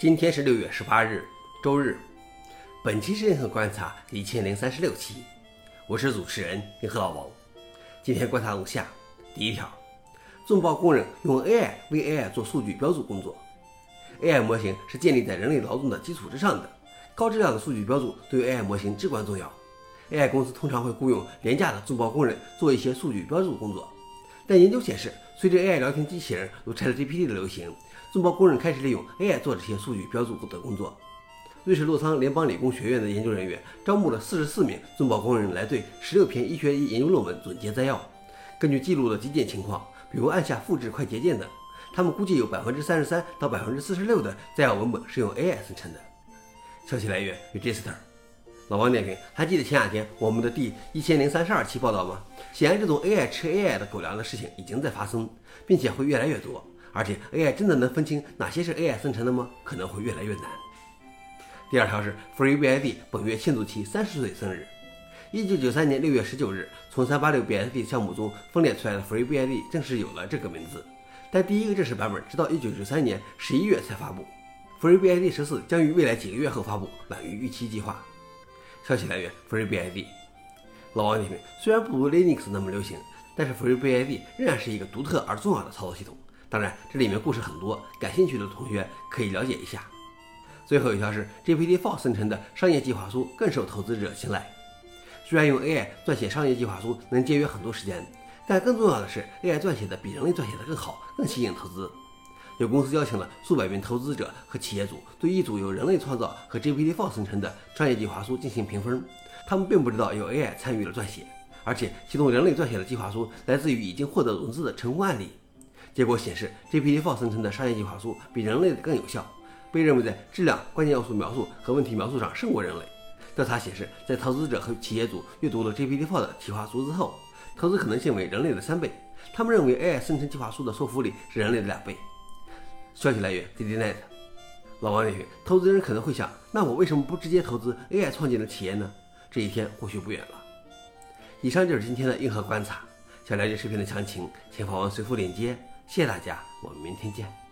今天是六月十八日，周日。本期是银河观察一千零三十六期，我是主持人银河老王。今天观察如下：第一条，众包工人用 AI 为 AI 做数据标注工作。AI 模型是建立在人类劳动的基础之上的，高质量的数据标注对于 AI 模型至关重要。AI 公司通常会雇佣廉价的众包工人做一些数据标注工作，但研究显示，随着 AI 聊天机器人如 ChatGPT 的流行。众包工人开始利用 AI 做这些数据标注的工作。瑞士洛桑联邦理工学院的研究人员招募了四十四名众包工人来对十六篇医学研究论文总结摘要。根据记录的基建情况，比如按下复制快捷键等，他们估计有百分之三十三到百分之四十六的摘要文本是用 AI 生成的。消息来源：Register。老王点评：还记得前两天我们的第一千零三十二期报道吗？显然，这种 AI 吃 AI 的狗粮的事情已经在发生，并且会越来越多。而且 AI 真的能分清哪些是 AI 生成的吗？可能会越来越难。第二条是 FreeBSD 本月庆祝其三十岁生日。一九九三年六月十九日，从三八六 BSD 项目中分裂出来的 FreeBSD 正式有了这个名字。但第一个正式版本直到一九九三年十一月才发布。FreeBSD 十四将于未来几个月后发布，晚于预期计划。消息来源：FreeBSD。老王点评：虽然不如 Linux 那么流行，但是 FreeBSD 仍然是一个独特而重要的操作系统。当然，这里面故事很多，感兴趣的同学可以了解一下。最后一条是 GPT-4 生成的商业计划书更受投资者青睐。虽然用 AI 撰写商业计划书能节约很多时间，但更重要的是 AI 撰写的比人类撰写的更好，更吸引投资。有公司邀请了数百名投资者和企业主，对一组由人类创造和 GPT-4 生成的商业计划书进行评分。他们并不知道有 AI 参与了撰写，而且其中人类撰写的计划书来自于已经获得融资的成功案例。结果显示，GPT-4 生成的商业计划书比人类的更有效，被认为在质量、关键要素描述和问题描述上胜过人类。调查显示，在投资者和企业主阅读了 GPT-4 的计划书之后，投资可能性为人类的三倍。他们认为 AI 生成计划书的说服力是人类的两倍。消息来源：DDNet。老王也许：投资人可能会想，那我为什么不直接投资 AI 创建的企业呢？这一天或许不远了。以上就是今天的硬核观察。想了解视频的详情，请访问随附链接。谢谢大家，我们明天见。